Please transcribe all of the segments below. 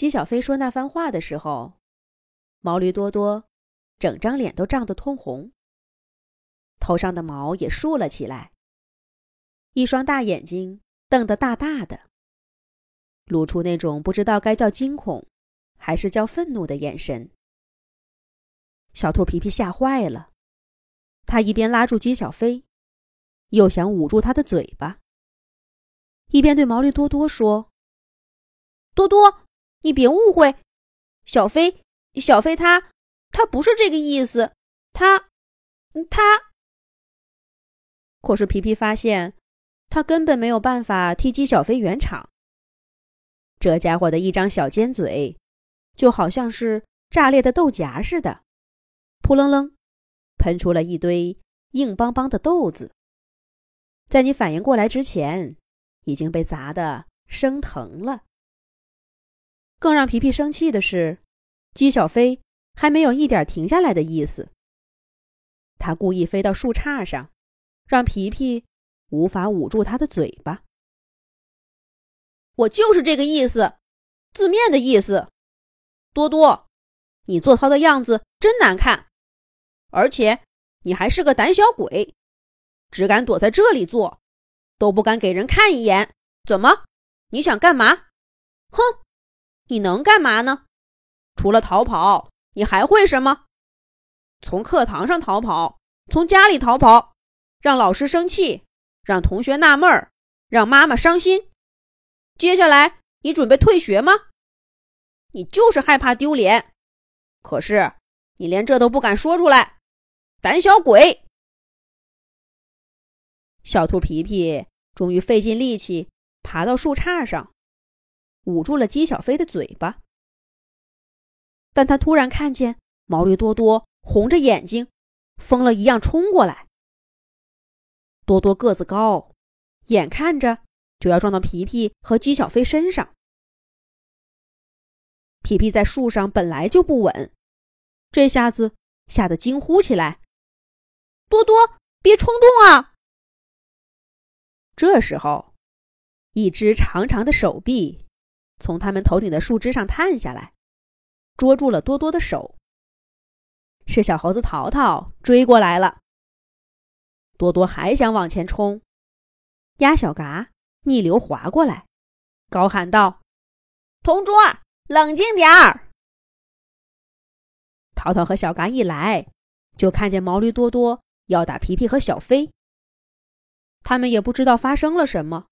姬小飞说那番话的时候，毛驴多多整张脸都涨得通红，头上的毛也竖了起来，一双大眼睛瞪得大大的，露出那种不知道该叫惊恐还是叫愤怒的眼神。小兔皮皮吓坏了，他一边拉住姬小飞，又想捂住他的嘴巴，一边对毛驴多多说：“多多。”你别误会，小飞，小飞他，他不是这个意思，他，他。可是皮皮发现，他根本没有办法替姬小飞圆场。这家伙的一张小尖嘴，就好像是炸裂的豆荚似的，扑棱棱，喷出了一堆硬邦邦的豆子，在你反应过来之前，已经被砸得生疼了。更让皮皮生气的是，姬小飞还没有一点停下来的意思。他故意飞到树杈上，让皮皮无法捂住他的嘴巴。我就是这个意思，字面的意思。多多，你做操的样子真难看，而且你还是个胆小鬼，只敢躲在这里做，都不敢给人看一眼。怎么？你想干嘛？哼！你能干嘛呢？除了逃跑，你还会什么？从课堂上逃跑，从家里逃跑，让老师生气，让同学纳闷儿，让妈妈伤心。接下来，你准备退学吗？你就是害怕丢脸，可是你连这都不敢说出来，胆小鬼！小兔皮皮终于费尽力气爬到树杈上。捂住了姬小飞的嘴巴，但他突然看见毛驴多多红着眼睛，疯了一样冲过来。多多个子高，眼看着就要撞到皮皮和姬小飞身上。皮皮在树上本来就不稳，这下子吓得惊呼起来：“多多，别冲动啊！”这时候，一只长长的手臂。从他们头顶的树枝上探下来，捉住了多多的手。是小猴子淘淘追过来了。多多还想往前冲，鸭小嘎逆流滑过来，高喊道：“同桌，冷静点儿！”淘淘和小嘎一来，就看见毛驴多多要打皮皮和小飞。他们也不知道发生了什么，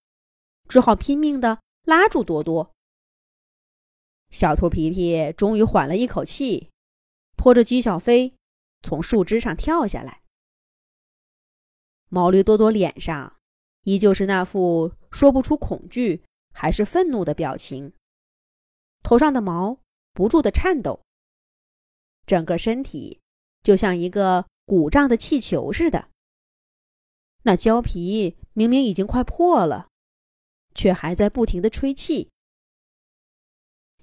只好拼命的拉住多多。小兔皮皮终于缓了一口气，拖着姬小飞从树枝上跳下来。毛驴多多脸上依旧是那副说不出恐惧还是愤怒的表情，头上的毛不住的颤抖，整个身体就像一个鼓胀的气球似的。那胶皮明明已经快破了，却还在不停的吹气。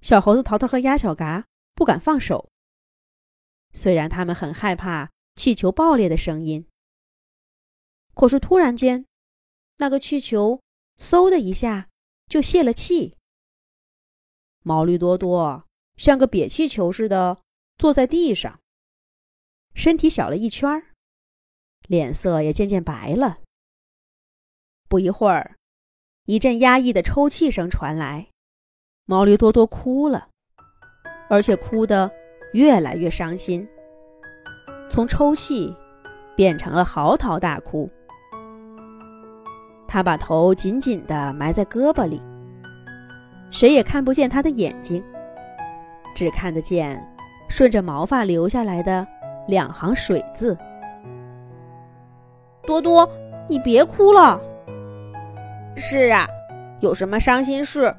小猴子淘淘和鸭小嘎不敢放手，虽然他们很害怕气球爆裂的声音，可是突然间，那个气球嗖的一下就泄了气。毛驴多多像个瘪气球似的坐在地上，身体小了一圈儿，脸色也渐渐白了。不一会儿，一阵压抑的抽泣声传来。毛驴多多哭了，而且哭得越来越伤心，从抽泣变成了嚎啕大哭。他把头紧紧地埋在胳膊里，谁也看不见他的眼睛，只看得见顺着毛发流下来的两行水渍。多多，你别哭了。是啊，有什么伤心事？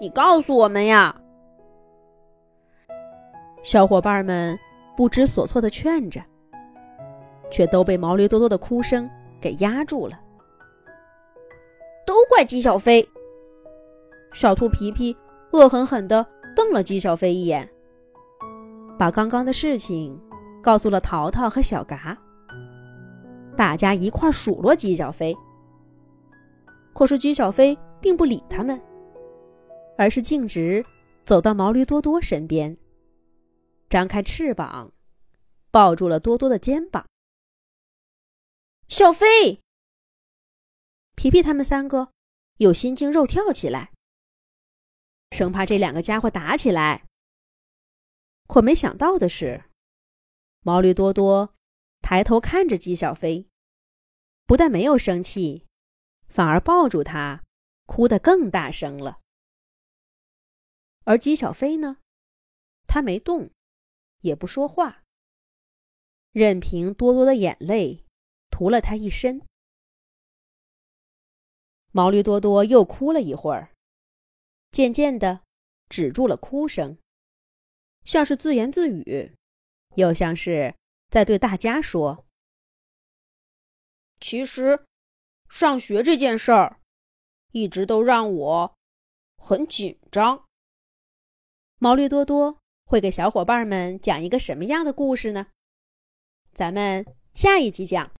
你告诉我们呀！小伙伴们不知所措的劝着，却都被毛驴多多的哭声给压住了。都怪姬小飞！小兔皮皮恶狠狠地瞪了姬小飞一眼，把刚刚的事情告诉了淘淘和小嘎。大家一块数落姬小飞，可是姬小飞并不理他们，而是径直走到毛驴多多身边。张开翅膀，抱住了多多的肩膀。小飞、皮皮他们三个又心惊肉跳起来，生怕这两个家伙打起来。可没想到的是，毛驴多多抬头看着姬小飞，不但没有生气，反而抱住他，哭得更大声了。而姬小飞呢，他没动。也不说话，任凭多多的眼泪涂了他一身。毛驴多多又哭了一会儿，渐渐的止住了哭声，像是自言自语，又像是在对大家说：“其实，上学这件事儿，一直都让我很紧张。”毛驴多多。会给小伙伴们讲一个什么样的故事呢？咱们下一集讲。